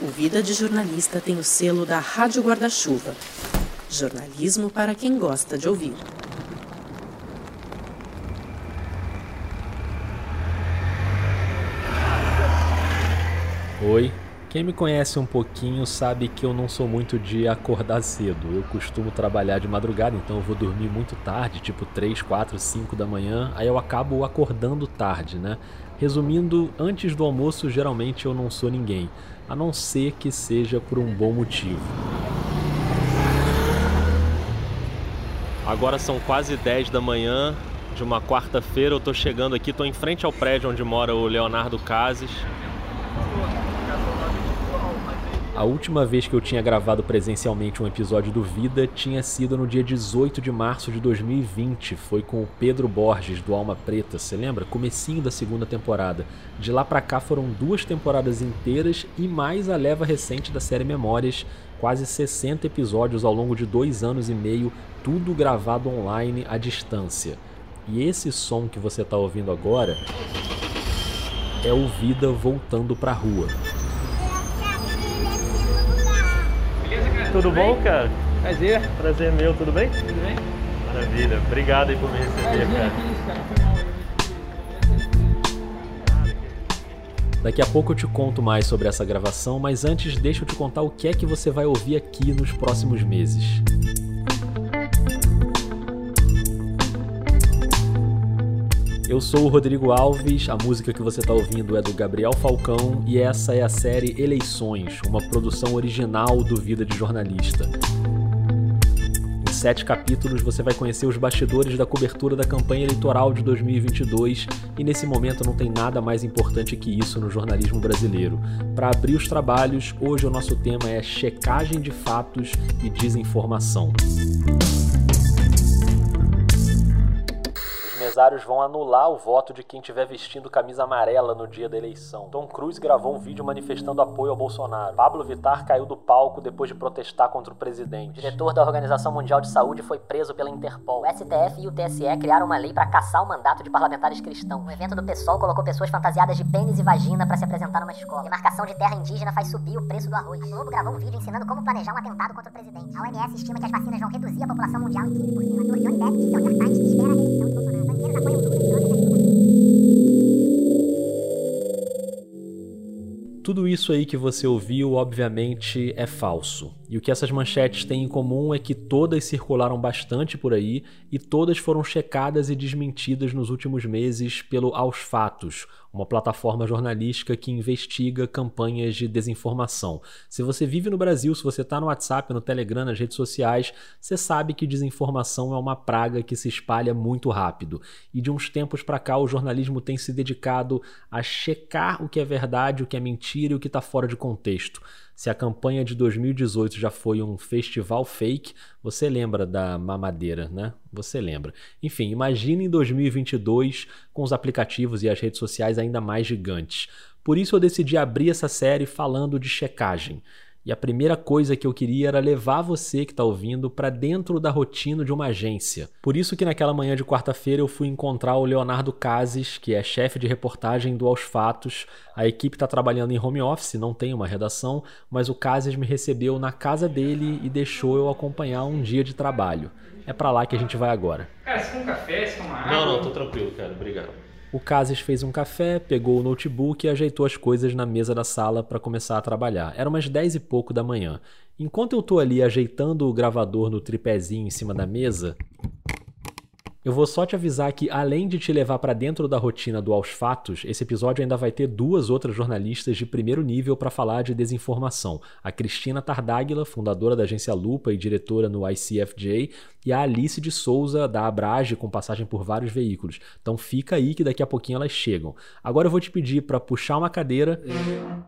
O Vida de Jornalista tem o selo da Rádio Guarda-Chuva. Jornalismo para quem gosta de ouvir. Oi, quem me conhece um pouquinho sabe que eu não sou muito de acordar cedo. Eu costumo trabalhar de madrugada, então eu vou dormir muito tarde, tipo 3, 4, 5 da manhã, aí eu acabo acordando tarde, né? Resumindo, antes do almoço geralmente eu não sou ninguém, a não ser que seja por um bom motivo. Agora são quase 10 da manhã de uma quarta-feira, eu tô chegando aqui, tô em frente ao prédio onde mora o Leonardo Cases. A última vez que eu tinha gravado presencialmente um episódio do Vida tinha sido no dia 18 de março de 2020. Foi com o Pedro Borges, do Alma Preta, você lembra? Comecinho da segunda temporada. De lá pra cá foram duas temporadas inteiras e mais a leva recente da série Memórias, quase 60 episódios ao longo de dois anos e meio, tudo gravado online à distância. E esse som que você está ouvindo agora é o Vida voltando pra rua. Tudo bom, cara? Prazer. Prazer meu, tudo bem? Tudo bem? Maravilha. Obrigado aí por me receber, cara. Daqui a pouco eu te conto mais sobre essa gravação, mas antes deixa eu te contar o que é que você vai ouvir aqui nos próximos meses. Eu sou o Rodrigo Alves, a música que você está ouvindo é do Gabriel Falcão e essa é a série Eleições, uma produção original do Vida de Jornalista. Em sete capítulos você vai conhecer os bastidores da cobertura da campanha eleitoral de 2022 e nesse momento não tem nada mais importante que isso no jornalismo brasileiro. Para abrir os trabalhos, hoje o nosso tema é checagem de fatos e desinformação. Empresários vão anular o voto de quem estiver vestindo camisa amarela no dia da eleição. Tom Cruise gravou um vídeo manifestando apoio ao Bolsonaro. Pablo Vittar caiu do palco depois de protestar contra o presidente. O diretor da Organização Mundial de Saúde foi preso pela Interpol. O STF e o TSE criaram uma lei para caçar o mandato de parlamentares cristãos. O evento do PSOL colocou pessoas fantasiadas de pênis e vagina para se apresentar numa escola. Demarcação de terra indígena faz subir o preço do arroz. A Globo gravou um vídeo ensinando como planejar um atentado contra o presidente. A OMS estima que as vacinas vão reduzir a população mundial em 15%. O ator Johnny Depp disse ao Times que espera a reeleição de Bolsonaro. Tudo isso aí que você ouviu, obviamente, é falso. E o que essas manchetes têm em comum é que todas circularam bastante por aí e todas foram checadas e desmentidas nos últimos meses pelo Aos Fatos, uma plataforma jornalística que investiga campanhas de desinformação. Se você vive no Brasil, se você está no WhatsApp, no Telegram, nas redes sociais, você sabe que desinformação é uma praga que se espalha muito rápido. E de uns tempos para cá, o jornalismo tem se dedicado a checar o que é verdade, o que é mentira e o que está fora de contexto. Se a campanha de 2018 já foi um festival fake, você lembra da mamadeira, né? Você lembra. Enfim, imagine em 2022 com os aplicativos e as redes sociais ainda mais gigantes. Por isso eu decidi abrir essa série falando de checagem. E a primeira coisa que eu queria era levar você que está ouvindo para dentro da rotina de uma agência. Por isso que naquela manhã de quarta-feira eu fui encontrar o Leonardo Cases, que é chefe de reportagem do Aos Fatos. A equipe está trabalhando em home office, não tem uma redação, mas o Cases me recebeu na casa dele e deixou eu acompanhar um dia de trabalho. É para lá que a gente vai agora. Cara, você quer um café? Você quer uma água? Não, não, tô tranquilo, cara. Obrigado. O Cases fez um café, pegou o notebook e ajeitou as coisas na mesa da sala para começar a trabalhar. Era umas 10 e pouco da manhã. Enquanto eu tô ali ajeitando o gravador no tripézinho em cima da mesa, eu vou só te avisar que, além de te levar para dentro da rotina do Aos Fatos, esse episódio ainda vai ter duas outras jornalistas de primeiro nível para falar de desinformação: a Cristina Tardáguila, fundadora da agência Lupa e diretora no ICFJ, e a Alice de Souza, da Abrage, com passagem por vários veículos. Então fica aí que daqui a pouquinho elas chegam. Agora eu vou te pedir para puxar uma cadeira.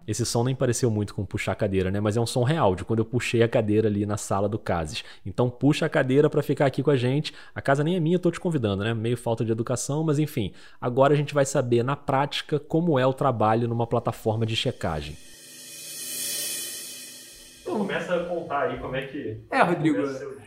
Esse som nem pareceu muito com puxar a cadeira, né? Mas é um som real, de quando eu puxei a cadeira ali na sala do Cases. Então puxa a cadeira para ficar aqui com a gente. A casa nem é minha, tô te convidando, né? Meio falta de educação, mas enfim. Agora a gente vai saber na prática como é o trabalho numa plataforma de checagem. Então começa a contar aí como é que. É, Rodrigo,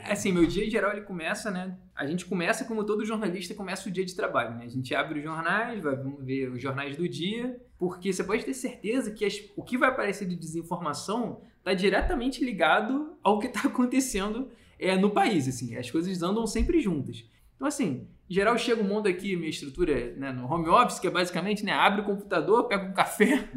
assim, meu dia em geral ele começa, né? A gente começa como todo jornalista começa o dia de trabalho, né? A gente abre os jornais, vai ver os jornais do dia. porque você pode ter certeza que as- o que vai aparecer de desinformação está diretamente ligado ao que está acontecendo é, no país. Assim, as coisas andam sempre juntas. Então, assim, em geral, chega um mundo aqui, minha estrutura né, no home office, que é basicamente, né, abre o computador, pega um café,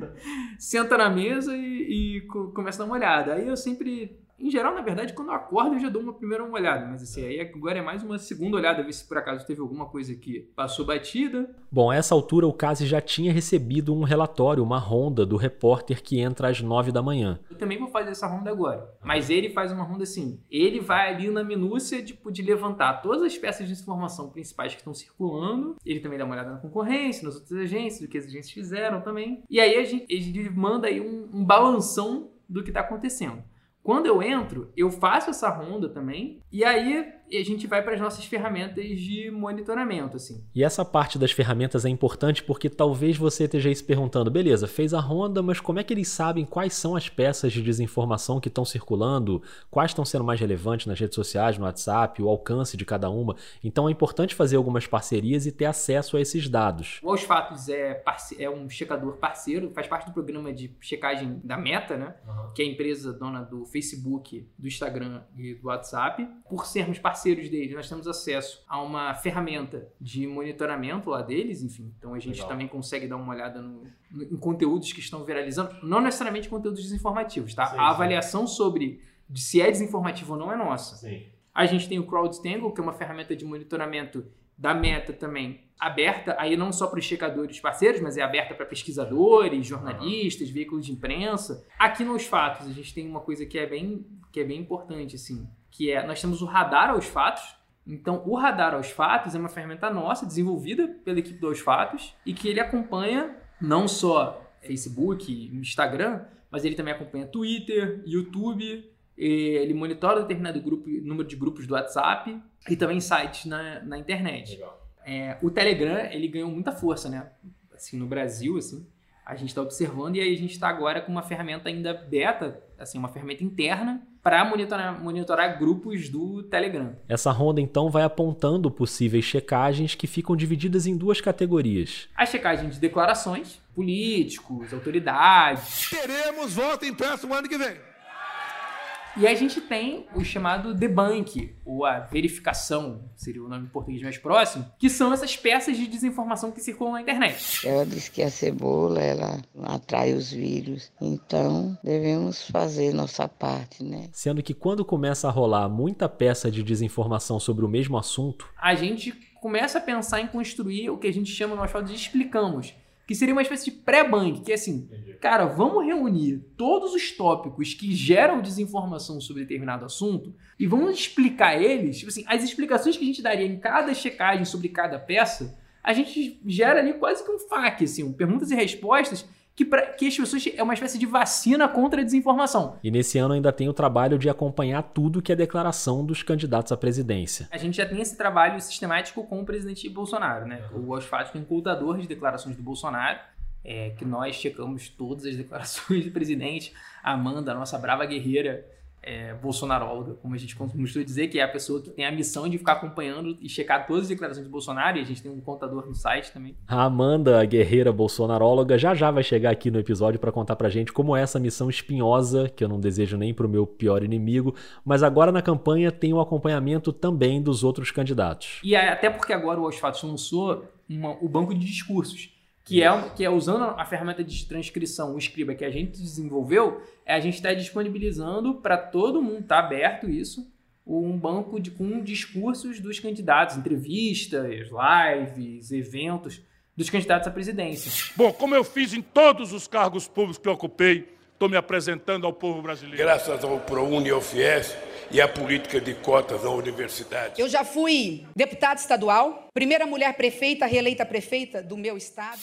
senta na mesa e, e co- começa a dar uma olhada. Aí eu sempre, em geral, na verdade, quando eu acordo, eu já dou uma primeira uma olhada. Mas assim, aí agora é mais uma segunda olhada, ver se por acaso teve alguma coisa que passou batida. Bom, a essa altura o Case já tinha recebido um relatório, uma ronda do repórter que entra às 9 da manhã. Eu também vou fazer essa ronda agora. Mas ele faz uma ronda assim. Ele vai ali na minúcia tipo, de levantar todas as peças de informação principais que estão circulando. Ele também dá uma olhada na concorrência, nas outras agências, do que as agências fizeram também. E aí a gente, ele manda aí um, um balanção do que está acontecendo. Quando eu entro, eu faço essa ronda também. E aí a gente vai para as nossas ferramentas de monitoramento, assim. E essa parte das ferramentas é importante porque talvez você esteja aí se perguntando, beleza, fez a ronda, mas como é que eles sabem quais são as peças de desinformação que estão circulando, quais estão sendo mais relevantes nas redes sociais, no WhatsApp, o alcance de cada uma? Então é importante fazer algumas parcerias e ter acesso a esses dados. O Aos Fatos é, é um checador parceiro, faz parte do programa de checagem da Meta, né? Que é a empresa dona do Facebook, do Instagram e do WhatsApp. Por sermos parceiros deles, nós temos acesso a uma ferramenta de monitoramento lá deles, enfim. Então a gente Legal. também consegue dar uma olhada no- no- em conteúdos que estão viralizando, não necessariamente conteúdos desinformativos, tá? Sim, a sim. avaliação sobre de se é desinformativo ou não é nossa. Sim. A gente tem o CrowdStangle, que é uma ferramenta de monitoramento da Meta também, aberta aí não só para os checadores parceiros, mas é aberta para pesquisadores, jornalistas, veículos de imprensa. Aqui nos fatos, a gente tem uma coisa que é bem, que é bem importante, assim, que é, nós temos o radar aos fatos, então, o Radar aos Fatos é uma ferramenta nossa, desenvolvida pela equipe do Aos Fatos, e que ele acompanha não só Facebook, Instagram, mas ele também acompanha Twitter, YouTube, ele monitora determinado grupo, número de grupos do WhatsApp e também sites na, na internet. É, o Telegram, ele ganhou muita força, né? Assim, no Brasil, assim, a gente está observando e aí a gente está agora com uma ferramenta ainda beta, assim, uma ferramenta interna para monitorar, monitorar grupos do Telegram. Essa ronda então vai apontando possíveis checagens que ficam divididas em duas categorias. A checagem de declarações, políticos, autoridades. Teremos voto impresso no ano que vem. E a gente tem o chamado debunk, ou a verificação, seria o nome em português mais próximo, que são essas peças de desinformação que circulam na internet. Ela diz que a cebola ela atrai os vírus, então devemos fazer nossa parte, né? Sendo que quando começa a rolar muita peça de desinformação sobre o mesmo assunto, A gente começa a pensar em construir o que a gente chama no asfalto de explicamos, que seria uma espécie de pré-bank, que é assim, cara, vamos reunir todos os tópicos que geram desinformação sobre determinado assunto e vamos explicar eles, tipo assim, as explicações que a gente daria em cada checagem sobre cada peça, a gente gera ali quase que um FAQ, assim, um perguntas e respostas que, pra, que as pessoas é uma espécie de vacina contra a desinformação. e nesse ano ainda tem o trabalho de acompanhar tudo que é declaração dos candidatos à presidência. A gente já tem esse trabalho sistemático com o presidente Bolsonaro, né? O tem um contador de declarações do Bolsonaro, é, que nós checamos todas as declarações do presidente. A Amanda, a nossa brava guerreira é, bolsonaróloga, como a gente costuma dizer, que é a pessoa que tem a missão de ficar acompanhando e checar todas as declarações do Bolsonaro, e a gente tem um contador no site também. A Amanda, a guerreira bolsonaróloga, já já vai chegar aqui no episódio para contar pra gente como é essa missão espinhosa, que eu não desejo nem pro meu pior inimigo, mas agora na campanha tem o acompanhamento também dos outros candidatos. E até porque agora o Aos Fatos lançou uma- o banco de discursos, que é, um- que é usando a ferramenta de transcrição, o Scriba, que a gente desenvolveu, é a gente está disponibilizando para todo mundo, está aberto isso, um banco de, com discursos dos candidatos, entrevistas, lives, eventos dos candidatos à presidência. Bom, como eu fiz em todos os cargos públicos que eu ocupei, estou me apresentando ao povo brasileiro. Graças ao ProUni e ao FIES e à política de cotas na universidade. Eu já fui deputada estadual, primeira mulher prefeita, reeleita prefeita do meu estado.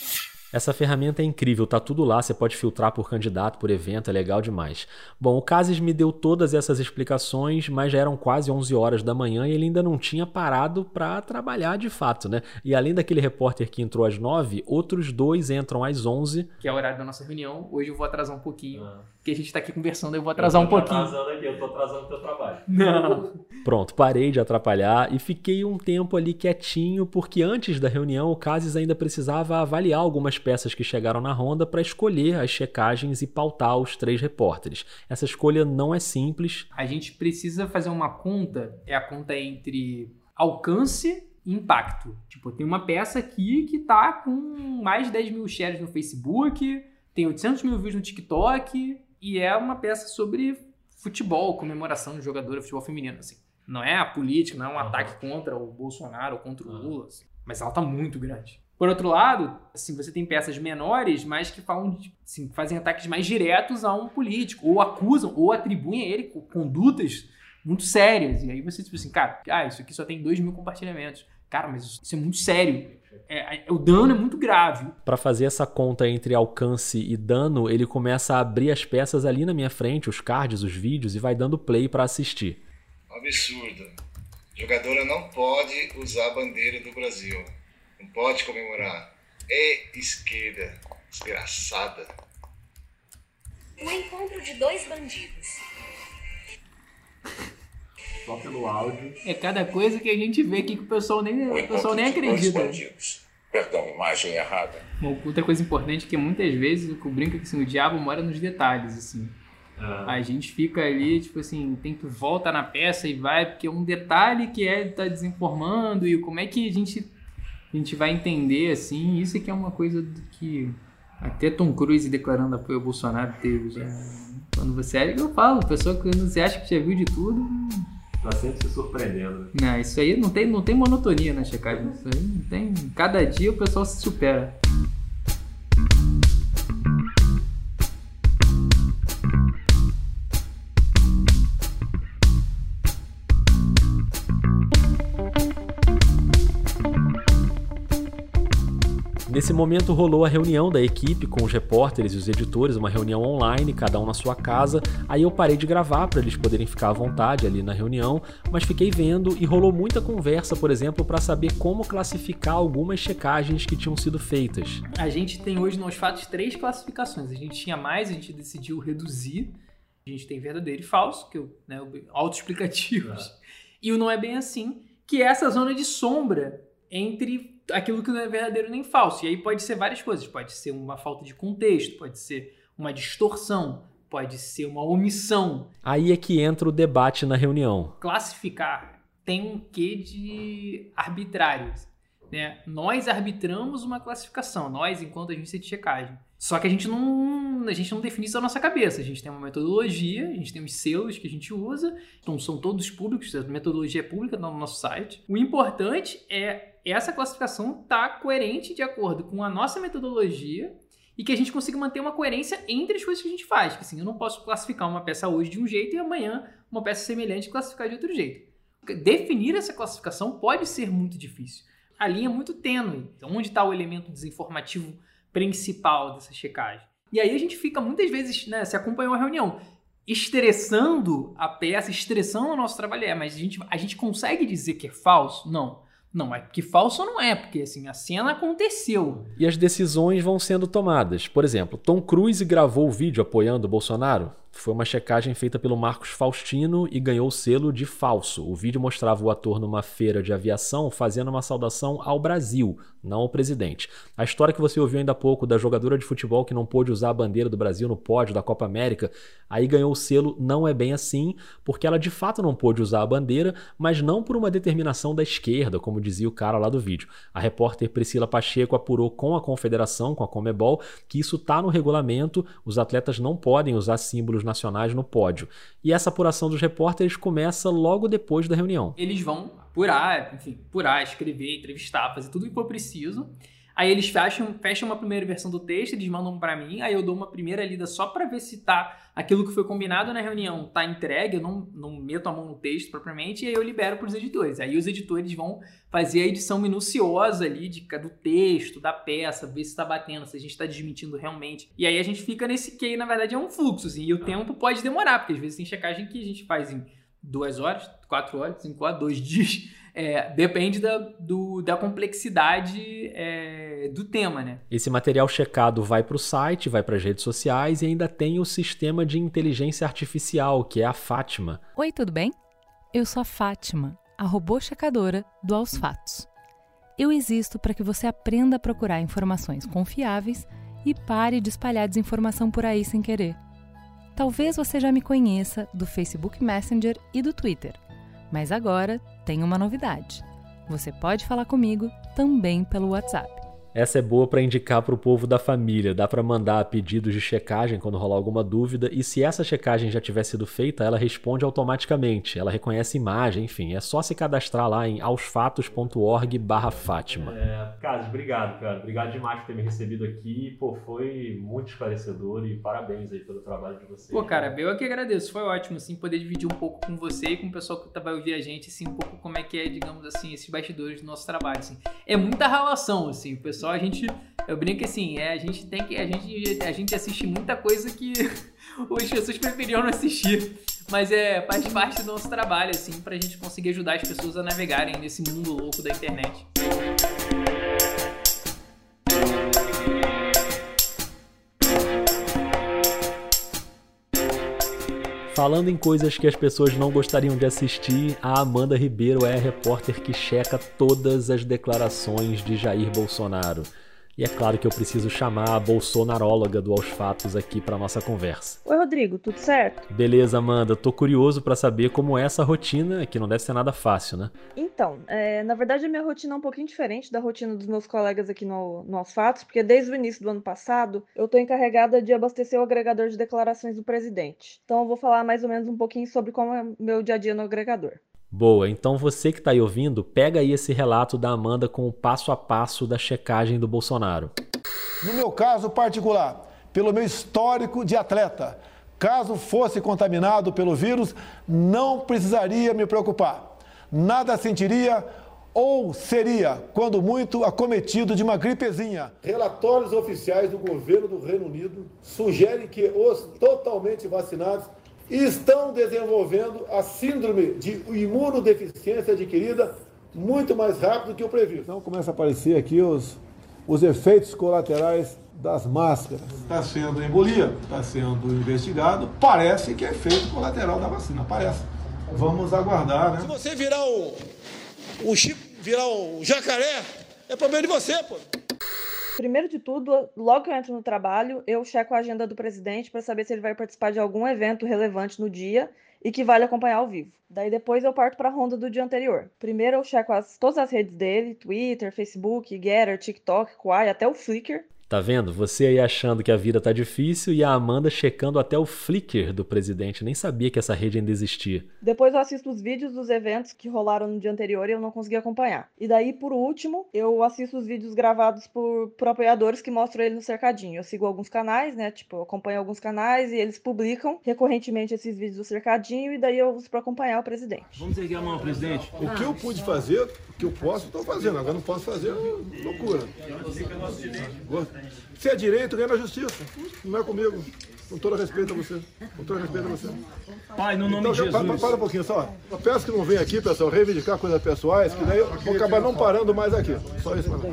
Essa ferramenta é incrível, tá tudo lá, você pode filtrar por candidato, por evento, é legal demais. Bom, o Cases me deu todas essas explicações, mas já eram quase 11 horas da manhã e ele ainda não tinha parado para trabalhar de fato, né? E além daquele repórter que entrou às 9, outros dois entram às 11. que é o horário da nossa reunião. Hoje eu vou atrasar um pouquinho, que a gente tá aqui conversando, eu vou atrasar um pouquinho. Eu tô atrasando aqui, eu tô atrasando o teu trabalho. Não. Pronto, parei de atrapalhar e fiquei um tempo ali quietinho, porque antes da reunião o Cases ainda precisava avaliar algumas peças que chegaram na ronda para escolher as checagens e pautar os três repórteres. Essa escolha não é simples. A gente precisa fazer uma conta, é a conta entre alcance e impacto. Tipo, tem uma peça aqui que tá com mais de 10 mil shares no Facebook, tem 800 mil views no TikTok, e é uma peça sobre futebol, comemoração de jogadora de futebol feminino, assim. Não é a política, não é um uhum. ataque contra o Bolsonaro ou contra o Lula, assim. mas ela tá muito grande. Por outro lado, assim, você tem peças menores, mas que falam, assim, fazem ataques mais diretos a um político, ou acusam, ou atribuem a ele condutas muito sérias. E aí você, tipo assim, cara, ah, isso aqui só tem 2 mil compartilhamentos. Cara, mas isso é muito sério. É, é, o dano é muito grave. Para fazer essa conta entre alcance e dano, ele começa a abrir as peças ali na minha frente, os cards, os vídeos, e vai dando play para assistir. Absurdo. Jogadora não pode usar a bandeira do Brasil. Não pode comemorar. É esquerda. Desgraçada. Um encontro de dois bandidos. Só pelo áudio. É cada coisa que a gente vê aqui que o pessoal nem, o pessoal nem acredita. Perdão, imagem errada. Uma outra coisa importante é que muitas vezes o que brinca que assim, o diabo mora nos detalhes, assim. Ah. A gente fica ali, tipo assim, tem que volta na peça e vai, porque é um detalhe que é tá desinformando e como é que a gente, a gente vai entender, assim, isso é que é uma coisa que até Tom Cruise declarando apoio ao Bolsonaro teve já. Quando você é, eu falo, pessoa que você acha que já viu de tudo, Tá sempre se surpreendendo. Não, isso aí não tem, não tem monotonia na checagem. Isso aí não tem. Cada dia o pessoal se supera. Nesse momento rolou a reunião da equipe com os repórteres e os editores, uma reunião online, cada um na sua casa. Aí eu parei de gravar para eles poderem ficar à vontade ali na reunião, mas fiquei vendo e rolou muita conversa, por exemplo, para saber como classificar algumas checagens que tinham sido feitas. A gente tem hoje nos fatos três classificações. A gente tinha mais, a gente decidiu reduzir. A gente tem verdadeiro e falso, que né, autoexplicativos. É. E o não é bem assim, que é essa zona de sombra entre aquilo que não é verdadeiro nem falso. E aí pode ser várias coisas. Pode ser uma falta de contexto, pode ser uma distorção, pode ser uma omissão. Aí é que entra o debate na reunião. Classificar tem um quê de arbitrário. Né? Nós arbitramos uma classificação, nós, enquanto agência de checagem. Só que a gente não, a gente não define isso da nossa cabeça. A gente tem uma metodologia, a gente tem os selos que a gente usa, então são todos públicos, a metodologia é pública no nosso site. O importante é essa classificação estar tá coerente de acordo com a nossa metodologia e que a gente consiga manter uma coerência entre as coisas que a gente faz. Que assim, eu não posso classificar uma peça hoje de um jeito e amanhã uma peça semelhante classificar de outro jeito. Definir essa classificação pode ser muito difícil. A linha é muito tênue. Então, onde está o elemento desinformativo principal dessa checagem? E aí a gente fica muitas vezes, né, se acompanhou a reunião, estressando a peça, estressando o nosso trabalho. É, mas a gente, a gente consegue dizer que é falso? Não. Não, é que falso não é, porque assim, a cena aconteceu. E as decisões vão sendo tomadas. Por exemplo, Tom Cruise gravou o vídeo apoiando o Bolsonaro? Foi uma checagem feita pelo Marcos Faustino e ganhou o selo de falso. O vídeo mostrava o ator numa feira de aviação fazendo uma saudação ao Brasil, não ao presidente. A história que você ouviu ainda há pouco da jogadora de futebol que não pôde usar a bandeira do Brasil no pódio da Copa América, aí ganhou o selo não é bem assim, porque ela de fato não pôde usar a bandeira, mas não por uma determinação da esquerda, como dizia o cara lá do vídeo. A repórter Priscila Pacheco apurou com a confederação, com a Comebol, que isso está no regulamento, os atletas não podem usar símbolos nacionais no pódio. E essa apuração dos repórteres começa logo depois da reunião. Eles vão apurar, enfim, apurar, escrever, entrevistar, fazer tudo o que for preciso. Aí eles fecham, fecham uma primeira versão do texto, eles mandam para mim, aí eu dou uma primeira lida só para ver se tá aquilo que foi combinado na reunião tá entregue, eu não, não meto a mão no texto propriamente, e aí eu libero para os editores. Aí os editores vão fazer a edição minuciosa ali de, do texto, da peça, ver se está batendo, se a gente está desmentindo realmente. E aí a gente fica nesse que, na verdade, é um fluxo, assim, e o tempo pode demorar, porque às vezes tem checagem que a gente faz em duas horas, quatro horas, cinco horas, dois dias. É, depende da, do, da complexidade é, do tema, né? Esse material checado vai para o site, vai para as redes sociais e ainda tem o sistema de inteligência artificial, que é a Fátima. Oi, tudo bem? Eu sou a Fátima, a robô checadora do Aos Fatos. Eu existo para que você aprenda a procurar informações confiáveis e pare de espalhar desinformação por aí sem querer. Talvez você já me conheça do Facebook Messenger e do Twitter, mas agora tem uma novidade. Você pode falar comigo também pelo WhatsApp. Essa é boa para indicar para o povo da família. Dá para mandar pedidos de checagem quando rolar alguma dúvida. E se essa checagem já tiver sido feita, ela responde automaticamente. Ela reconhece imagem, enfim. É só se cadastrar lá em aosfatos.org/fátima. É, Carlos, obrigado, cara. Obrigado demais por ter me recebido aqui. Pô, foi muito esclarecedor e parabéns aí pelo trabalho de vocês. Pô, cara, eu que agradeço. Foi ótimo, assim, poder dividir um pouco com você e com o pessoal que vai ouvir a gente, assim, um pouco como é que é, digamos assim, esses bastidores do nosso trabalho, assim. É muita relação, assim. O pessoal só a gente. Eu brinco assim, é, a gente tem que. A gente, a gente assiste muita coisa que as pessoas preferiam não assistir. Mas é, faz parte do nosso trabalho, assim, pra gente conseguir ajudar as pessoas a navegarem nesse mundo louco da internet. Falando em coisas que as pessoas não gostariam de assistir, a Amanda Ribeiro é a repórter que checa todas as declarações de Jair Bolsonaro. E é claro que eu preciso chamar a bolsonaróloga do Aos Fatos aqui para nossa conversa. Oi, Rodrigo, tudo certo? Beleza, Amanda. Tô curioso para saber como é essa rotina, que não deve ser nada fácil, né? Então, é, na verdade a minha rotina é um pouquinho diferente da rotina dos meus colegas aqui no, no Aos Fatos, porque desde o início do ano passado eu tô encarregada de abastecer o agregador de declarações do presidente. Então eu vou falar mais ou menos um pouquinho sobre como é o meu dia a dia no agregador. Boa, então você que está aí ouvindo, pega aí esse relato da Amanda com o passo a passo da checagem do Bolsonaro. No meu caso particular, pelo meu histórico de atleta, caso fosse contaminado pelo vírus, não precisaria me preocupar. Nada sentiria ou seria, quando muito, acometido de uma gripezinha. Relatórios oficiais do governo do Reino Unido sugerem que os totalmente vacinados estão desenvolvendo a síndrome de imunodeficiência adquirida muito mais rápido que o previsto. Então começa a aparecer aqui os, os efeitos colaterais das máscaras. Está sendo embolia, está sendo investigado, parece que é efeito colateral da vacina, parece. Vamos aguardar, né? Se você virar um, um chip, virar um jacaré, é problema de você, pô. Primeiro de tudo, logo que eu entro no trabalho, eu checo a agenda do presidente para saber se ele vai participar de algum evento relevante no dia e que vale acompanhar ao vivo. Daí depois eu parto para a ronda do dia anterior. Primeiro eu checo as, todas as redes dele, Twitter, Facebook, Getter, TikTok, Quai, até o Flickr. Tá vendo? Você aí achando que a vida tá difícil e a Amanda checando até o Flickr do presidente. Nem sabia que essa rede ainda existia. Depois eu assisto os vídeos dos eventos que rolaram no dia anterior e eu não consegui acompanhar. E daí, por último, eu assisto os vídeos gravados por, por apoiadores que mostram ele no cercadinho. Eu sigo alguns canais, né? Tipo, eu acompanho alguns canais e eles publicam recorrentemente esses vídeos do cercadinho e daí eu uso pra acompanhar o presidente. Vamos erguer a mão, presidente. O que eu pude fazer, o que eu posso, estou fazendo. Agora não posso fazer, loucura. Se é direito, ganha na justiça. Não é comigo. Com todo respeito a você. Com todo respeito a você. Pai, no nome então, de Jesus. Para, para um pouquinho só. Eu peço que não venha aqui, pessoal, reivindicar coisas pessoais, que daí eu vou acabar não parando mais aqui. Só isso, mano.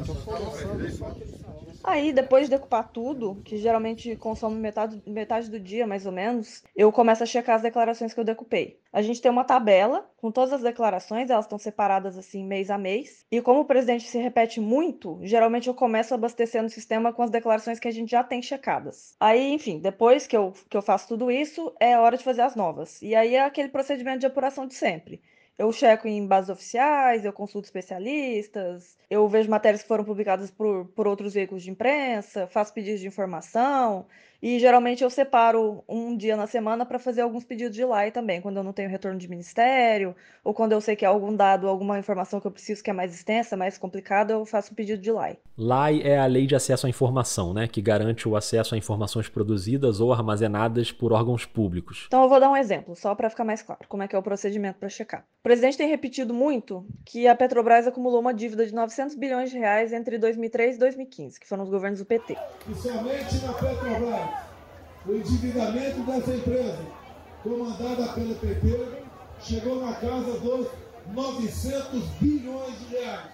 Aí, depois de decupar tudo, que geralmente consome metade, metade do dia, mais ou menos, eu começo a checar as declarações que eu decupei. A gente tem uma tabela com todas as declarações, elas estão separadas assim mês a mês. E como o presidente se repete muito, geralmente eu começo abastecendo o sistema com as declarações que a gente já tem checadas. Aí, enfim, depois que eu, que eu faço tudo isso, é hora de fazer as novas. E aí é aquele procedimento de apuração de sempre. Eu checo em bases oficiais, eu consulto especialistas, eu vejo matérias que foram publicadas por, por outros veículos de imprensa, faço pedidos de informação. E geralmente eu separo um dia na semana para fazer alguns pedidos de LAI também, quando eu não tenho retorno de ministério, ou quando eu sei que é algum dado, alguma informação que eu preciso que é mais extensa, mais complicada, eu faço um pedido de LAI. LAI é a Lei de Acesso à Informação, né, que garante o acesso a informações produzidas ou armazenadas por órgãos públicos. Então eu vou dar um exemplo, só para ficar mais claro como é que é o procedimento para checar. Presidente tem repetido muito que a Petrobras acumulou uma dívida de 900 bilhões de reais entre 2003 e 2015, que foram os governos do PT. E somente na Petrobras, o endividamento dessa empresa, comandada pelo PT, chegou na casa dos 900 bilhões de reais.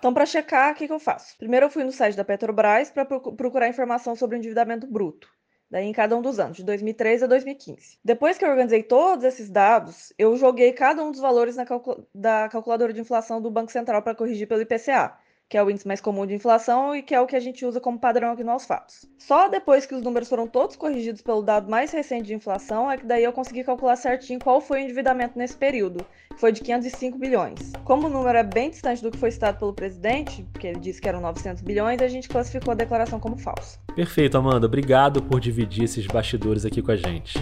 Então, para checar, o que, que eu faço? Primeiro, eu fui no site da Petrobras para procurar informação sobre o endividamento bruto. Daí, em cada um dos anos, de 2013 a 2015. Depois que eu organizei todos esses dados, eu joguei cada um dos valores na calcul da calculadora de inflação do Banco Central para corrigir pelo IPCA que é o índice mais comum de inflação e que é o que a gente usa como padrão aqui no Aos Fatos. Só depois que os números foram todos corrigidos pelo dado mais recente de inflação é que daí eu consegui calcular certinho qual foi o endividamento nesse período, que foi de 505 bilhões. Como o número é bem distante do que foi citado pelo presidente, porque ele disse que eram 900 bilhões, a gente classificou a declaração como falsa. Perfeito, Amanda. Obrigado por dividir esses bastidores aqui com a gente.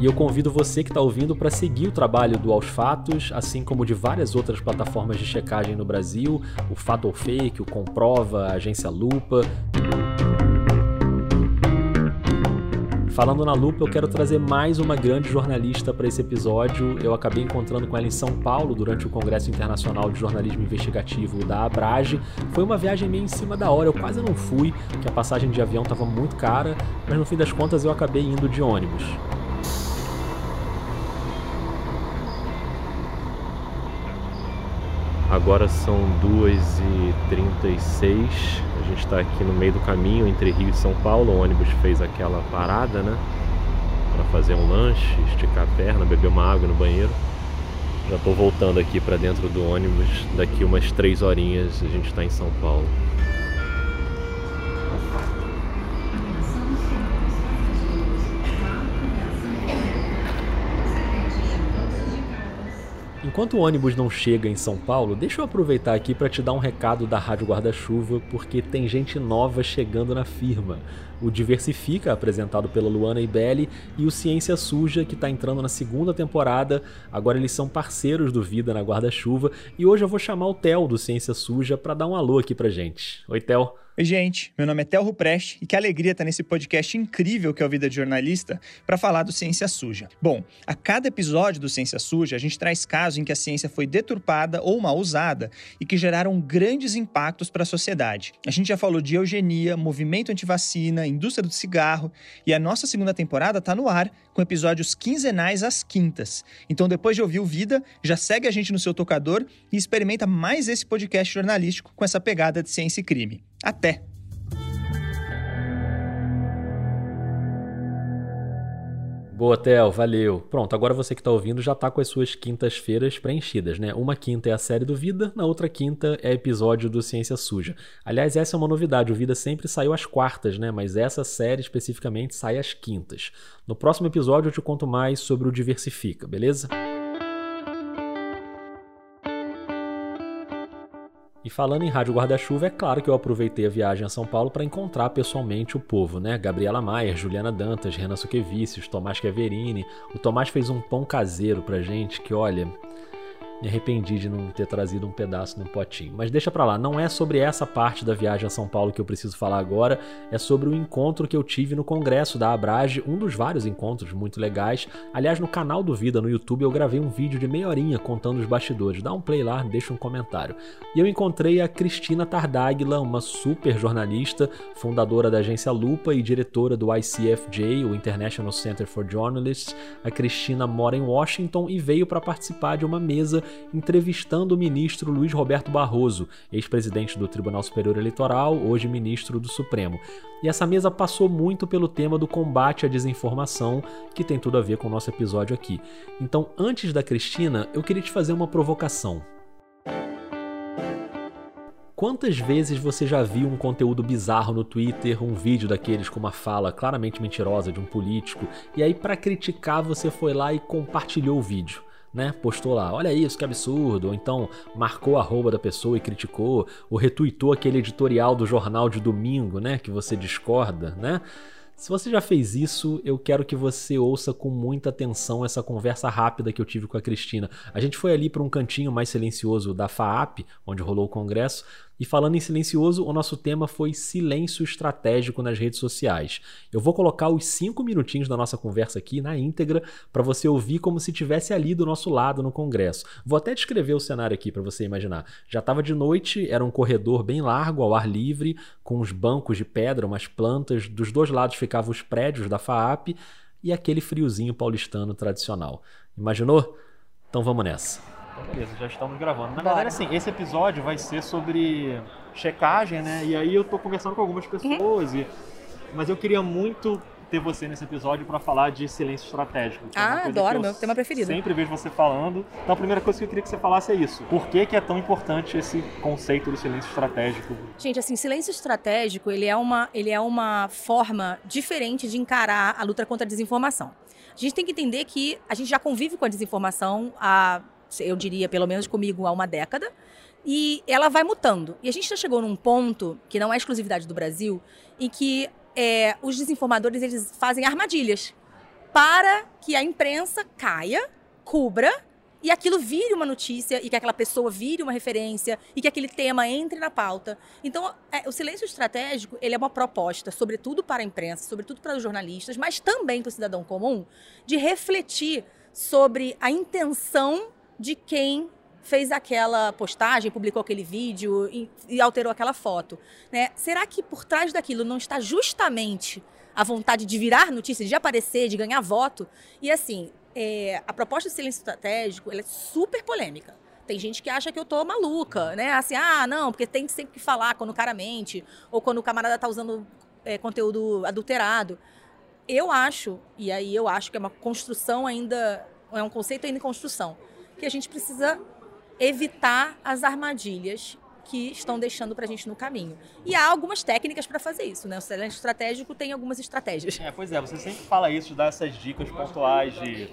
E eu convido você que está ouvindo para seguir o trabalho do Aos Fatos, assim como de várias outras plataformas de checagem no Brasil, o Fato ou Fake, o Comprova, a Agência Lupa. Falando na Lupa, eu quero trazer mais uma grande jornalista para esse episódio. Eu acabei encontrando com ela em São Paulo durante o Congresso Internacional de Jornalismo Investigativo da Abrage. Foi uma viagem meio em cima da hora, eu quase não fui, porque a passagem de avião estava muito cara, mas no fim das contas eu acabei indo de ônibus. Agora são 2h36, a gente está aqui no meio do caminho entre Rio e São Paulo. O ônibus fez aquela parada, né? Para fazer um lanche, esticar a perna, beber uma água no banheiro. Já estou voltando aqui para dentro do ônibus. Daqui umas 3 horinhas a gente está em São Paulo. Enquanto o ônibus não chega em São Paulo, deixa eu aproveitar aqui para te dar um recado da Rádio Guarda-Chuva, porque tem gente nova chegando na firma. O Diversifica, apresentado pela Luana Ibelli, e o Ciência Suja, que está entrando na segunda temporada. Agora eles são parceiros do Vida na Guarda-Chuva, e hoje eu vou chamar o Theo do Ciência Suja para dar um alô aqui pra gente. Oi, Theo. Oi, gente. Meu nome é Tel Rupreste e que alegria estar nesse podcast incrível que é o Vida de Jornalista para falar do Ciência Suja. Bom, a cada episódio do Ciência Suja, a gente traz casos em que a ciência foi deturpada ou mal usada e que geraram grandes impactos para a sociedade. A gente já falou de eugenia, movimento antivacina, indústria do cigarro e a nossa segunda temporada está no ar com episódios quinzenais às quintas. Então, depois de ouvir o Vida, já segue a gente no seu tocador e experimenta mais esse podcast jornalístico com essa pegada de ciência e crime. Até! Boa, Theo, valeu. Pronto, agora você que está ouvindo já está com as suas quintas-feiras preenchidas, né? Uma quinta é a série do Vida, na outra quinta é episódio do Ciência Suja. Aliás, essa é uma novidade, o Vida sempre saiu às quartas, né? Mas essa série especificamente sai às quintas. No próximo episódio eu te conto mais sobre o Diversifica, beleza? E falando em Rádio Guarda-Chuva, é claro que eu aproveitei a viagem a São Paulo para encontrar pessoalmente o povo, né? Gabriela Maier, Juliana Dantas, Renan Suquevicius, Tomás Chiaverini. O Tomás fez um pão caseiro pra gente que, olha, me arrependi de não ter trazido um pedaço num potinho. Mas deixa pra lá, não é sobre essa parte da viagem a São Paulo que eu preciso falar agora, é sobre o encontro que eu tive no congresso da Abrage, um dos vários encontros muito legais. Aliás, no canal do Vida no YouTube eu gravei um vídeo de meia horinha contando os bastidores. Dá um play lá, deixa um comentário. E eu encontrei a Cristina Tardáguila, uma super jornalista, fundadora da agência Lupa e diretora do ICFJ, o International Center for Journalists. A Cristina mora em Washington e veio para participar de uma mesa entrevistando o ministro Luiz Roberto Barroso, ex-presidente do Tribunal Superior Eleitoral, hoje ministro do Supremo. E essa mesa passou muito pelo tema do combate à desinformação, que tem tudo a ver com o nosso episódio aqui. Então, antes da Cristina, eu queria te fazer uma provocação. Quantas vezes você já viu um conteúdo bizarro no Twitter, um vídeo daqueles com uma fala claramente mentirosa de um político, e aí para criticar você foi lá e compartilhou o vídeo? Né, postou lá, olha isso, que absurdo, ou então marcou a arroba da pessoa e criticou, ou retuitou aquele editorial do jornal de domingo, né, que você discorda, né? Se você já fez isso, eu quero que você ouça com muita atenção essa conversa rápida que eu tive com a Cristina. A gente foi ali para um cantinho mais silencioso da FAAP, onde rolou o congresso, E falando em silencioso, o nosso tema foi silêncio estratégico nas redes sociais. Eu vou colocar os cinco minutinhos da nossa conversa aqui na íntegra para você ouvir como se tivesse ali do nosso lado no Congresso. Vou até descrever o cenário aqui para você imaginar. Já estava de noite, era um corredor bem largo, ao ar livre, com uns bancos de pedra, umas plantas. Dos dois lados ficavam os prédios da FAAP e aquele friozinho paulistano tradicional. Imaginou? Então vamos nessa. Então, beleza, já estamos gravando. Na verdade, assim, esse episódio vai ser sobre checagem, né? E aí eu tô conversando com algumas pessoas, e... mas eu queria muito ter você nesse episódio para falar de silêncio estratégico. É ah, adoro, meu tema preferido. Sempre vejo você falando. Então a primeira coisa que eu queria que você falasse é isso. Por que, que é tão importante esse conceito do silêncio estratégico? Gente, assim, silêncio estratégico, ele é uma, ele é uma forma diferente de encarar a luta contra a desinformação. A gente tem que entender que a gente já convive com a desinformação há eu diria pelo menos comigo há uma década, e ela vai mutando. E a gente já chegou num ponto, que não é exclusividade do Brasil, em que é, os desinformadores eles fazem armadilhas para que a imprensa caia, cubra e aquilo vire uma notícia e que aquela pessoa vire uma referência e que aquele tema entre na pauta. Então, é, o silêncio estratégico ele é uma proposta, sobretudo para a imprensa, sobretudo para os jornalistas, mas também para o cidadão comum, de refletir sobre a intenção de quem fez aquela postagem, publicou aquele vídeo e, e alterou aquela foto. Né? Será que por trás daquilo não está justamente a vontade de virar notícia, de aparecer, de ganhar voto? E assim, é, a proposta de silêncio estratégico é super polêmica. Tem gente que acha que eu tô maluca, né? Assim, ah, não, porque tem sempre que falar quando o cara mente, ou quando o camarada tá usando é, conteúdo adulterado. Eu acho, e aí eu acho que é uma construção ainda, é um conceito ainda em construção que a gente precisa evitar as armadilhas que estão deixando para a gente no caminho. E há algumas técnicas para fazer isso, né? O silêncio estratégico tem algumas estratégias. É, pois é, você sempre fala isso, dar essas dicas pontuais de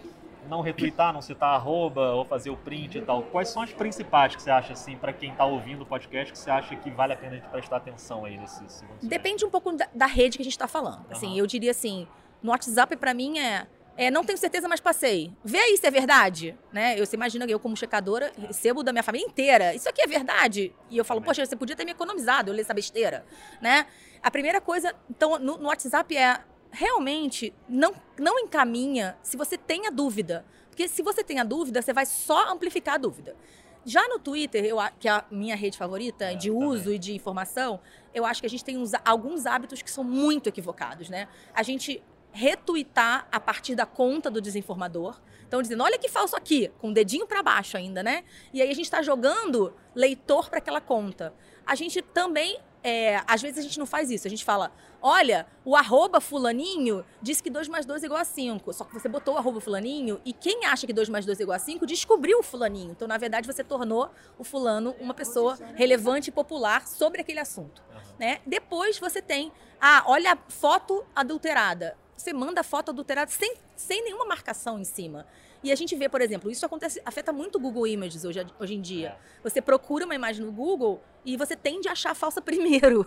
não retweetar, não citar arroba ou fazer o print e tal. Quais são as principais que você acha, assim, para quem está ouvindo o podcast, que você acha que vale a pena a gente prestar atenção aí nesse segundo Depende um pouco da, da rede que a gente está falando. Assim, uhum. eu diria assim, no WhatsApp para mim é é, não tenho certeza, mas passei. Vê aí se é verdade, né? Eu, você imagina que eu, como checadora, recebo da minha família inteira. Isso aqui é verdade? E eu falo, poxa, você podia ter me economizado, eu li essa besteira, né? A primeira coisa, então, no, no WhatsApp é realmente não, não encaminha se você tem a dúvida. Porque se você tem a dúvida, você vai só amplificar a dúvida. Já no Twitter, eu, que é a minha rede favorita é, de uso também. e de informação, eu acho que a gente tem uns, alguns hábitos que são muito equivocados, né? A gente retweetar a partir da conta do desinformador. Então, dizendo, olha que falso aqui, com o dedinho para baixo ainda, né? E aí a gente está jogando leitor para aquela conta. A gente também, é, às vezes a gente não faz isso. A gente fala, olha, o arroba fulaninho diz que 2 mais 2 é igual a 5. Só que você botou o arroba fulaninho e quem acha que 2 mais 2 é igual a 5 descobriu o fulaninho. Então, na verdade, você tornou o fulano uma pessoa relevante e popular sobre aquele assunto. Né? Depois você tem, ah, olha a foto adulterada você manda foto adulterada sem, sem nenhuma marcação em cima. E a gente vê, por exemplo, isso acontece, afeta muito o Google Images hoje, hoje em dia. É. Você procura uma imagem no Google e você tende a achar a falsa primeiro.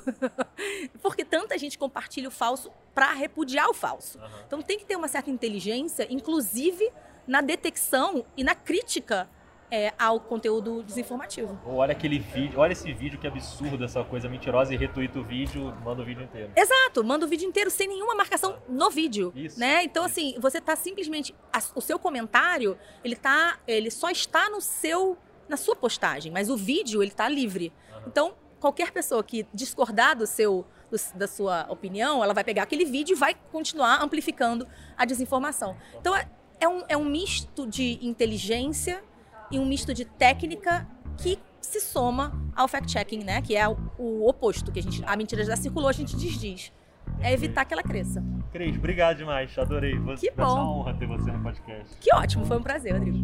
Porque tanta gente compartilha o falso para repudiar o falso. Uhum. Então tem que ter uma certa inteligência, inclusive na detecção e na crítica é, ao conteúdo desinformativo. Ou olha aquele vídeo, olha esse vídeo que absurdo, essa coisa mentirosa, e retuita o vídeo, manda o vídeo inteiro. Exato, manda o vídeo inteiro sem nenhuma marcação no vídeo. Isso. Né? Então, isso. assim, você tá simplesmente. O seu comentário, ele tá. Ele só está no seu. na sua postagem, mas o vídeo, ele tá livre. Uhum. Então, qualquer pessoa que discordar do seu. Da sua opinião, ela vai pegar aquele vídeo e vai continuar amplificando a desinformação. Então, é, é um, é um misto de inteligência e um misto de técnica que se soma ao fact-checking, né? Que é o, o, oposto, que a gente. A mentira já circulou, a gente desdiz. É evitar que ela cresça. Cris, obrigado demais, adorei. Que bom. Uma honra ter você no podcast. Que ótimo, foi um prazer, Rodrigo.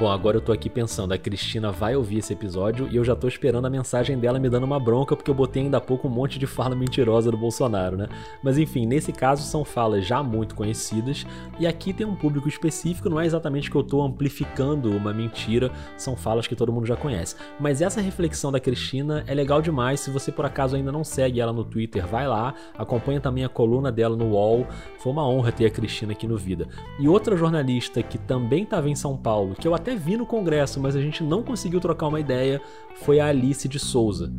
Bom, agora eu tô aqui pensando, a Cristina vai ouvir esse episódio e eu já tô esperando a mensagem dela me dando uma bronca porque eu botei ainda há pouco um monte de fala mentirosa do Bolsonaro, né? Mas enfim, nesse caso são falas já muito conhecidas e aqui tem um público específico, não é exatamente que eu tô amplificando uma mentira, são falas que todo mundo já conhece. Mas essa reflexão da Cristina é legal demais, se você por acaso ainda não segue ela no Twitter, vai lá, acompanha também a coluna dela no UOL, foi uma honra ter a Cristina aqui no Vida. E outra jornalista que também estava em São Paulo, que eu até vi no Congresso, mas a gente não conseguiu trocar uma ideia, foi a Alice de Souza.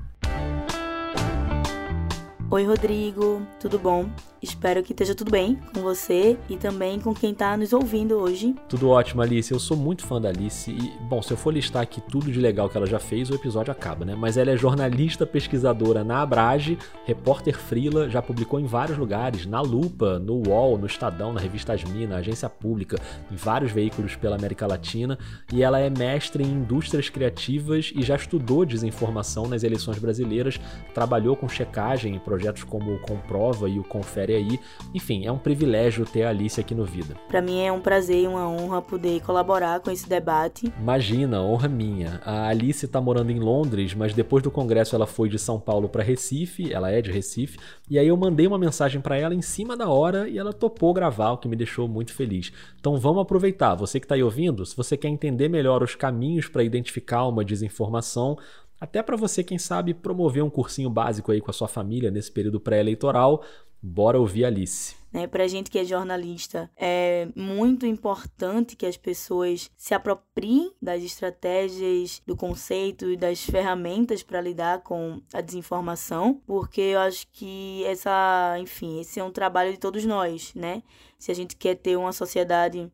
Oi, Rodrigo, tudo bom? Espero que esteja tudo bem com você e também com quem está nos ouvindo hoje. Tudo ótimo, Alice. Eu sou muito fã da Alice e, bom, se eu for listar aqui tudo de legal que ela já fez, o episódio acaba, né? Mas ela é jornalista pesquisadora na Abrage, repórter frila, já publicou em vários lugares, na Lupa, no UOL, no Estadão, na revista Asmi, na Agência Pública, em vários veículos pela América Latina, e ela é mestre em indústrias criativas e já estudou desinformação nas eleições brasileiras, trabalhou com checagem em projetos como o Comprova e o Confere aí. Enfim, é um privilégio ter a Alice aqui no Vida. Para mim é um prazer e uma honra poder colaborar com esse debate. Imagina, honra minha. A Alice está morando em Londres, mas depois do congresso ela foi de São Paulo para Recife, ela é de Recife, e aí eu mandei uma mensagem para ela em cima da hora e ela topou gravar, o que me deixou muito feliz. Então vamos aproveitar. Você que está aí ouvindo, se você quer entender melhor os caminhos para identificar uma desinformação, até para você, quem sabe, promover um cursinho básico aí com a sua família nesse período pré-eleitoral, bora ouvir Alice. Né, para gente que é jornalista, é muito importante que as pessoas se apropriem das estratégias, do conceito e das ferramentas para lidar com a desinformação, porque eu acho que essa, enfim, esse é um trabalho de todos nós, né? Se a gente quer ter uma sociedade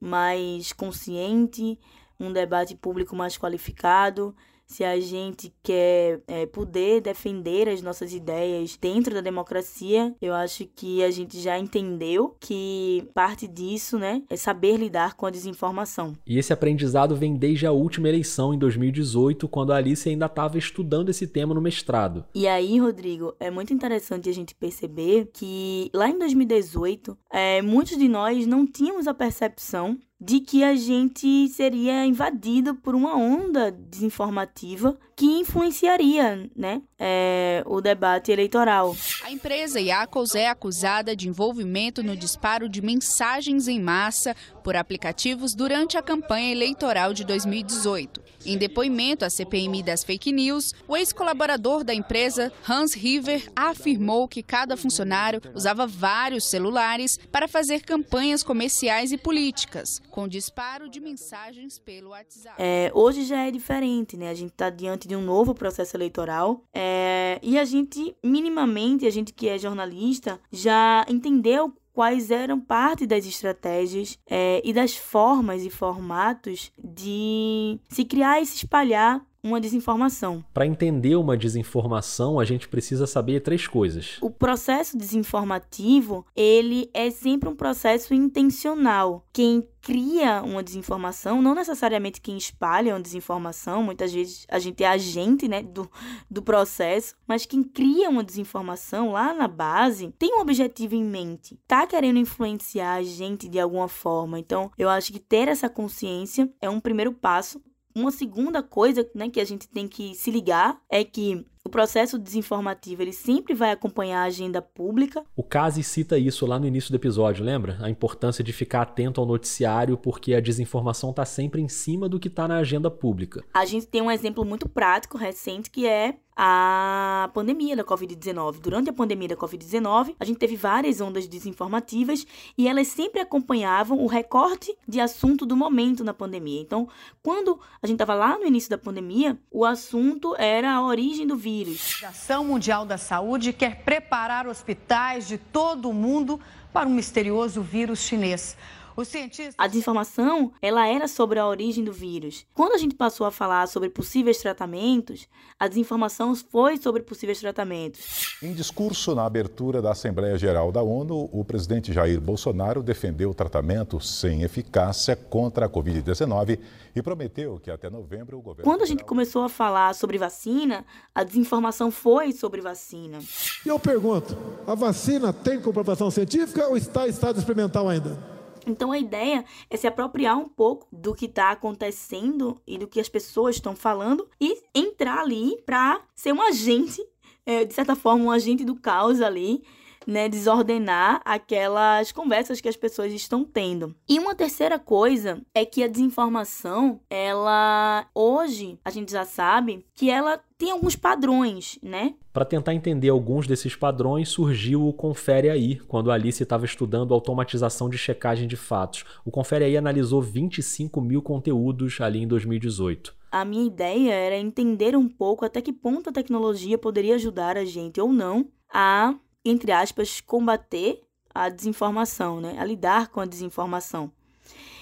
mais consciente, um debate público mais qualificado, se a gente quer é, poder defender as nossas ideias dentro da democracia, eu acho que a gente já entendeu que parte disso, né, é saber lidar com a desinformação. E esse aprendizado vem desde a última eleição em 2018, quando a Alice ainda estava estudando esse tema no mestrado. E aí, Rodrigo, é muito interessante a gente perceber que lá em 2018, é, muitos de nós não tínhamos a percepção de que a gente seria invadido por uma onda desinformativa que influenciaria né, é, o debate eleitoral. A empresa Iacos é acusada de envolvimento no disparo de mensagens em massa por aplicativos durante a campanha eleitoral de 2018. Em depoimento à CPMI das fake news, o ex-colaborador da empresa, Hans River, afirmou que cada funcionário usava vários celulares para fazer campanhas comerciais e políticas, com disparo de mensagens pelo WhatsApp. É, hoje já é diferente, né? A gente está diante de um novo processo eleitoral é, e a gente, minimamente, a gente que é jornalista, já entendeu quais eram parte das estratégias é, e das formas e formatos de se criar e se espalhar uma desinformação. Para entender uma desinformação, a gente precisa saber três coisas. O processo desinformativo, ele é sempre um processo intencional. Quem cria uma desinformação, não necessariamente quem espalha uma desinformação, muitas vezes a gente é agente né, do, do processo, mas quem cria uma desinformação lá na base tem um objetivo em mente, tá querendo influenciar a gente de alguma forma. Então, eu acho que ter essa consciência é um primeiro passo uma segunda coisa né, que a gente tem que se ligar é que o processo desinformativo ele sempre vai acompanhar a agenda pública. O Casi cita isso lá no início do episódio, lembra? A importância de ficar atento ao noticiário porque a desinformação está sempre em cima do que está na agenda pública. A gente tem um exemplo muito prático, recente, que é a pandemia da Covid-19. Durante a pandemia da Covid-19, a gente teve várias ondas desinformativas e elas sempre acompanhavam o recorte de assunto do momento na pandemia. Então, quando a gente estava lá no início da pandemia, o assunto era a origem do vírus. A Organização Mundial da Saúde quer preparar hospitais de todo o mundo para um misterioso vírus chinês. Cientistas... A desinformação, ela era sobre a origem do vírus. Quando a gente passou a falar sobre possíveis tratamentos, a desinformação foi sobre possíveis tratamentos. Em discurso na abertura da Assembleia Geral da ONU, o presidente Jair Bolsonaro defendeu o tratamento sem eficácia contra a Covid-19 e prometeu que até novembro o governo. Quando a gente começou a falar sobre vacina, a desinformação foi sobre vacina. E eu pergunto: a vacina tem comprovação científica ou está em estado experimental ainda? Então a ideia é se apropriar um pouco do que está acontecendo e do que as pessoas estão falando e entrar ali para ser um agente, é, de certa forma, um agente do caos ali né, desordenar aquelas conversas que as pessoas estão tendo. E uma terceira coisa é que a desinformação, ela hoje a gente já sabe que ela tem alguns padrões, né? Para tentar entender alguns desses padrões, surgiu o Confere Aí, quando a Alice estava estudando automatização de checagem de fatos. O Confere Aí analisou 25 mil conteúdos ali em 2018. A minha ideia era entender um pouco até que ponto a tecnologia poderia ajudar a gente ou não a entre aspas, combater a desinformação, né? A lidar com a desinformação.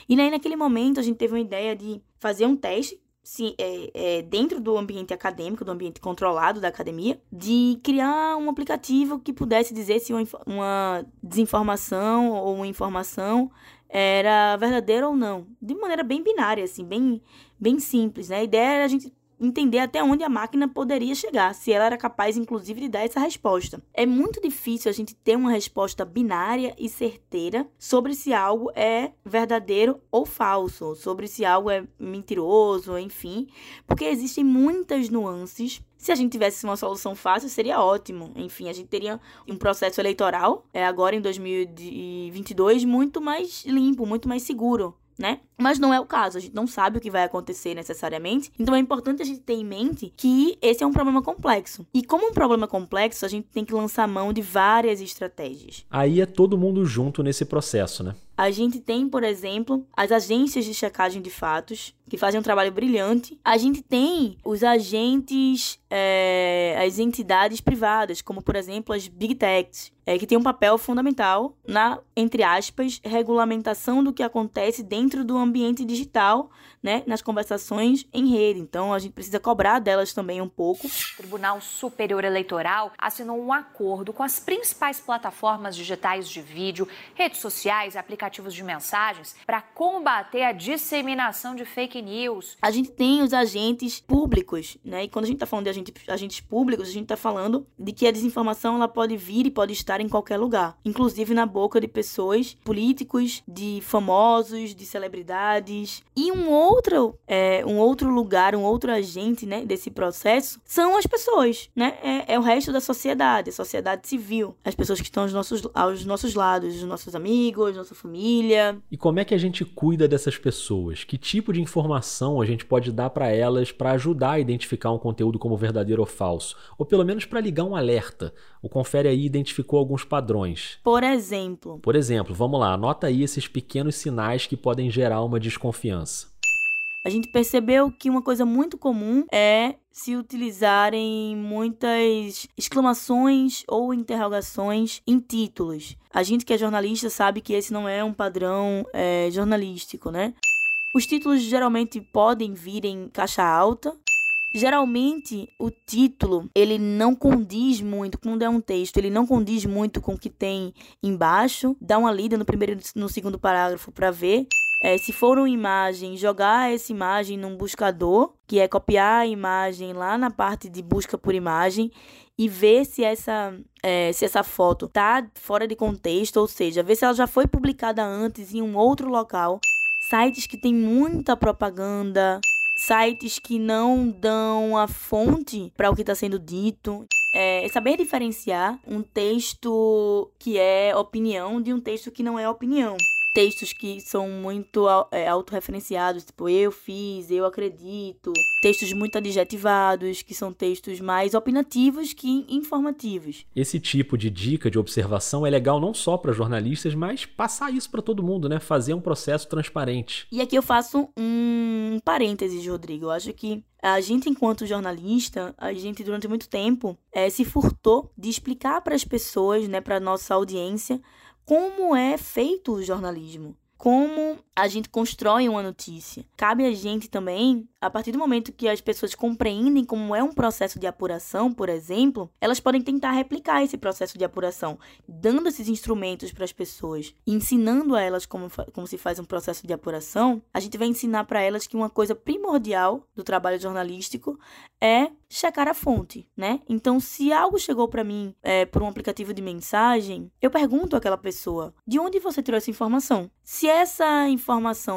E aí, naquele momento, a gente teve uma ideia de fazer um teste se, é, é, dentro do ambiente acadêmico, do ambiente controlado da academia, de criar um aplicativo que pudesse dizer se uma, uma desinformação ou uma informação era verdadeira ou não. De maneira bem binária, assim, bem, bem simples, né? A ideia era a gente entender até onde a máquina poderia chegar, se ela era capaz, inclusive, de dar essa resposta. É muito difícil a gente ter uma resposta binária e certeira sobre se algo é verdadeiro ou falso, sobre se algo é mentiroso, enfim, porque existem muitas nuances se a gente tivesse uma solução fácil, seria ótimo. Enfim, a gente teria um processo eleitoral, é, agora em 2022, muito mais limpo, muito mais seguro né? Mas não é o caso, a gente não sabe o que vai acontecer necessariamente. Então é importante a gente ter em mente que esse é um problema complexo. E como um problema complexo, a gente tem que lançar mão de várias estratégias. Aí é todo mundo junto nesse processo, né? A gente tem, por exemplo, as agências de checagem de fatos, que fazem um trabalho brilhante. A gente tem os agentes, é, as entidades privadas, como, por exemplo, as Big Techs, é, que tem um papel fundamental na, entre aspas, regulamentação do que acontece dentro do ambiente digital, né, nas conversações em rede. Então, a gente precisa cobrar delas também um pouco. O Tribunal Superior Eleitoral assinou um acordo com as principais plataformas digitais de vídeo, redes sociais e aplicativos de mensagens para combater a disseminação de fake news. A gente tem os agentes públicos, né? E quando a gente está falando de agentes, agentes públicos, a gente está falando de que a desinformação ela pode vir e pode estar em qualquer lugar, inclusive na boca de pessoas, políticos, de famosos, de celebridades. E um outro, é, um outro lugar, um outro agente, né, desse processo são as pessoas, né? É, é o resto da sociedade, a sociedade civil, as pessoas que estão aos nossos, aos nossos lados, os nossos amigos, nossa família. E como é que a gente cuida dessas pessoas? Que tipo de informação a gente pode dar para elas para ajudar a identificar um conteúdo como verdadeiro ou falso? Ou pelo menos para ligar um alerta? O Confere aí identificou alguns padrões. Por exemplo. Por exemplo, vamos lá, anota aí esses pequenos sinais que podem gerar uma desconfiança. A gente percebeu que uma coisa muito comum é se utilizarem muitas exclamações ou interrogações em títulos. A gente que é jornalista sabe que esse não é um padrão é, jornalístico, né? Os títulos geralmente podem vir em caixa alta, Geralmente, o título, ele não condiz muito, quando é um texto, ele não condiz muito com o que tem embaixo. Dá uma lida no primeiro no segundo parágrafo para ver. É, se for uma imagem, jogar essa imagem num buscador, que é copiar a imagem lá na parte de busca por imagem e ver se essa, é, se essa foto tá fora de contexto, ou seja, ver se ela já foi publicada antes em um outro local. Sites que tem muita propaganda, sites que não dão a fonte para o que está sendo dito. É saber diferenciar um texto que é opinião de um texto que não é opinião textos que são muito é, autorreferenciados, tipo eu fiz, eu acredito. Textos muito adjetivados, que são textos mais opinativos que informativos. Esse tipo de dica de observação é legal não só para jornalistas, mas passar isso para todo mundo, né? Fazer um processo transparente. E aqui eu faço um parênteses, Rodrigo. Eu acho que a gente, enquanto jornalista, a gente durante muito tempo é, se furtou de explicar para as pessoas, né, para nossa audiência, como é feito o jornalismo, como a gente constrói uma notícia. Cabe a gente também, a partir do momento que as pessoas compreendem como é um processo de apuração, por exemplo, elas podem tentar replicar esse processo de apuração, dando esses instrumentos para as pessoas, ensinando a elas como, como se faz um processo de apuração. A gente vai ensinar para elas que uma coisa primordial do trabalho jornalístico é checar a fonte, né? Então, se algo chegou para mim é, por um aplicativo de mensagem, eu pergunto àquela pessoa: de onde você tirou essa informação? Se essa informação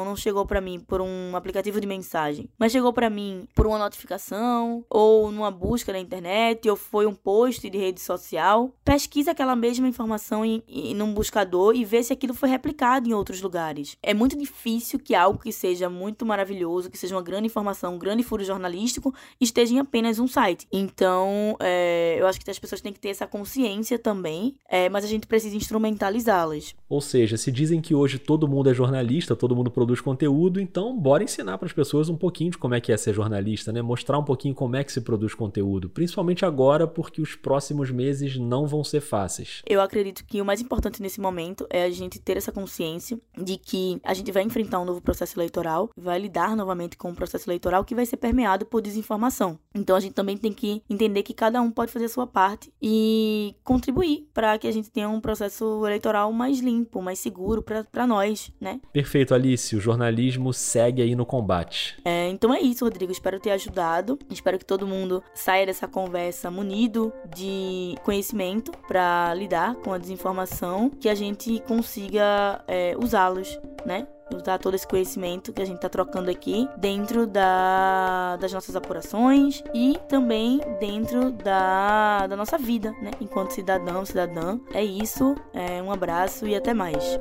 não chegou para mim por um aplicativo de mensagem, mas chegou para mim por uma notificação ou numa busca na internet ou foi um post de rede social, pesquisa aquela mesma informação em, em num buscador e vê se aquilo foi replicado em outros lugares. É muito difícil que algo que seja muito maravilhoso, que seja uma grande informação, um grande furo jornalístico, esteja em apenas um site. Então, é, eu acho que as pessoas têm que ter essa consciência também, é, mas a gente precisa instrumentalizá-las. Ou seja, se dizem que hoje todo mundo é jornalista, todo mundo produz conteúdo, então bora ensinar para as pessoas um pouquinho de como é que é ser jornalista, né? Mostrar um pouquinho como é que se produz conteúdo, principalmente agora porque os próximos meses não vão ser fáceis. Eu acredito que o mais importante nesse momento é a gente ter essa consciência de que a gente vai enfrentar um novo processo eleitoral, vai lidar novamente com um processo eleitoral que vai ser permeado por desinformação. Então a gente também tem que entender que cada um pode fazer a sua parte e contribuir para que a gente tenha um processo eleitoral mais limpo, mais seguro para nós, né? Perfeito, Alice. O jornalismo segue aí no combate. É, então é isso, Rodrigo. Espero ter ajudado. Espero que todo mundo saia dessa conversa munido de conhecimento para lidar com a desinformação, que a gente consiga é, usá-los, né? usar todo esse conhecimento que a gente está trocando aqui dentro da, das nossas apurações e também dentro da, da nossa vida, né? Enquanto cidadão, cidadã. É isso, é, um abraço e até mais.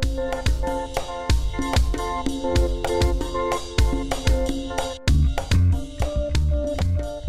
Música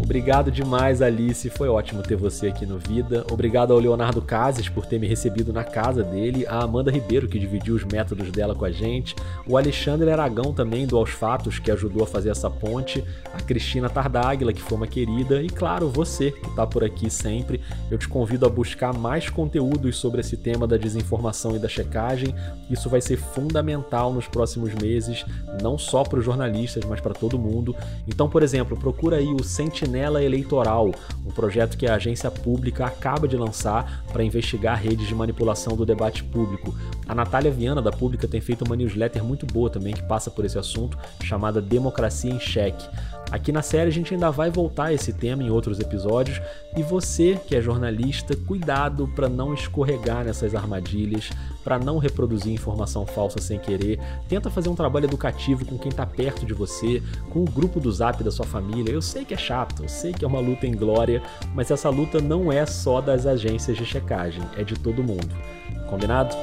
Obrigado demais, Alice. Foi ótimo ter você aqui no Vida. Obrigado ao Leonardo Cases por ter me recebido na casa dele, a Amanda Ribeiro, que dividiu os métodos dela com a gente, o Alexandre Aragão também, do Aos Fatos, que ajudou a fazer essa ponte, a Cristina Tardáguila, que foi uma querida, e claro, você, que está por aqui sempre. Eu te convido a buscar mais conteúdos sobre esse tema da desinformação e da checagem. Isso vai ser fundamental nos próximos meses, não só para os jornalistas, mas para todo mundo. Então, por exemplo, procura aí o Sentinel Janela Eleitoral, um projeto que a agência pública acaba de lançar para investigar redes de manipulação do debate público. A Natália Viana, da Pública, tem feito uma newsletter muito boa também que passa por esse assunto, chamada Democracia em Cheque. Aqui na série a gente ainda vai voltar a esse tema em outros episódios e você que é jornalista, cuidado para não escorregar nessas armadilhas, para não reproduzir informação falsa sem querer. Tenta fazer um trabalho educativo com quem está perto de você, com o grupo do Zap da sua família. Eu sei que é chato, eu sei que é uma luta em glória, mas essa luta não é só das agências de checagem, é de todo mundo. Combinado?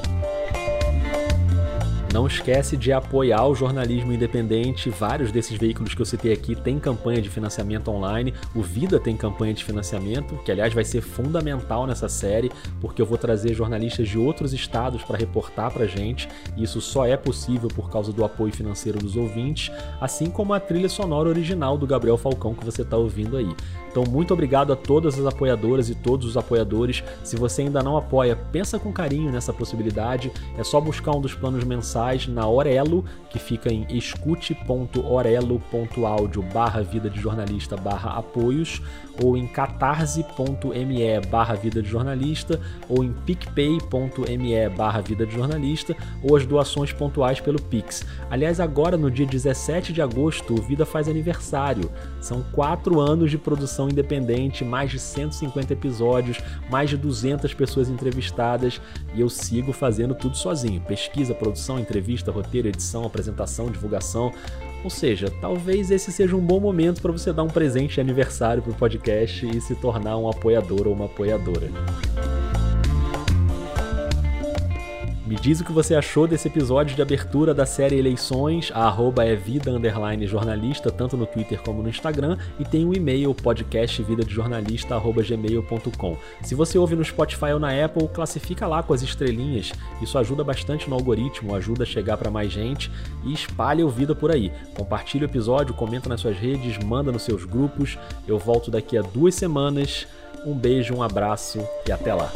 Não esquece de apoiar o jornalismo independente. Vários desses veículos que eu citei aqui têm campanha de financiamento online. O Vida tem campanha de financiamento, que aliás vai ser fundamental nessa série, porque eu vou trazer jornalistas de outros estados para reportar para gente. Isso só é possível por causa do apoio financeiro dos ouvintes, assim como a trilha sonora original do Gabriel Falcão que você está ouvindo aí. Então, muito obrigado a todas as apoiadoras e todos os apoiadores. Se você ainda não apoia, pensa com carinho nessa possibilidade. É só buscar um dos planos mensais na Orelo, que fica em escute.orelo.audio barra vida de jornalista barra apoios, ou em catarse.me barra vida de jornalista, ou em picpay.me barra vida de jornalista, ou as doações pontuais pelo Pix. Aliás, agora no dia 17 de agosto, o Vida faz aniversário. São quatro anos de produção independente, mais de 150 episódios, mais de 200 pessoas entrevistadas e eu sigo fazendo tudo sozinho: pesquisa, produção, entrevista, roteiro, edição, apresentação, divulgação. Ou seja, talvez esse seja um bom momento para você dar um presente de aniversário para o podcast e se tornar um apoiador ou uma apoiadora. Me diz o que você achou desse episódio de abertura da série Eleições. A arroba é vida underline jornalista, tanto no Twitter como no Instagram. E tem o um e-mail podcastvidadejornalista.gmail.com. Se você ouve no Spotify ou na Apple, classifica lá com as estrelinhas. Isso ajuda bastante no algoritmo, ajuda a chegar para mais gente e espalha o Vida por aí. Compartilha o episódio, comenta nas suas redes, manda nos seus grupos. Eu volto daqui a duas semanas. Um beijo, um abraço e até lá.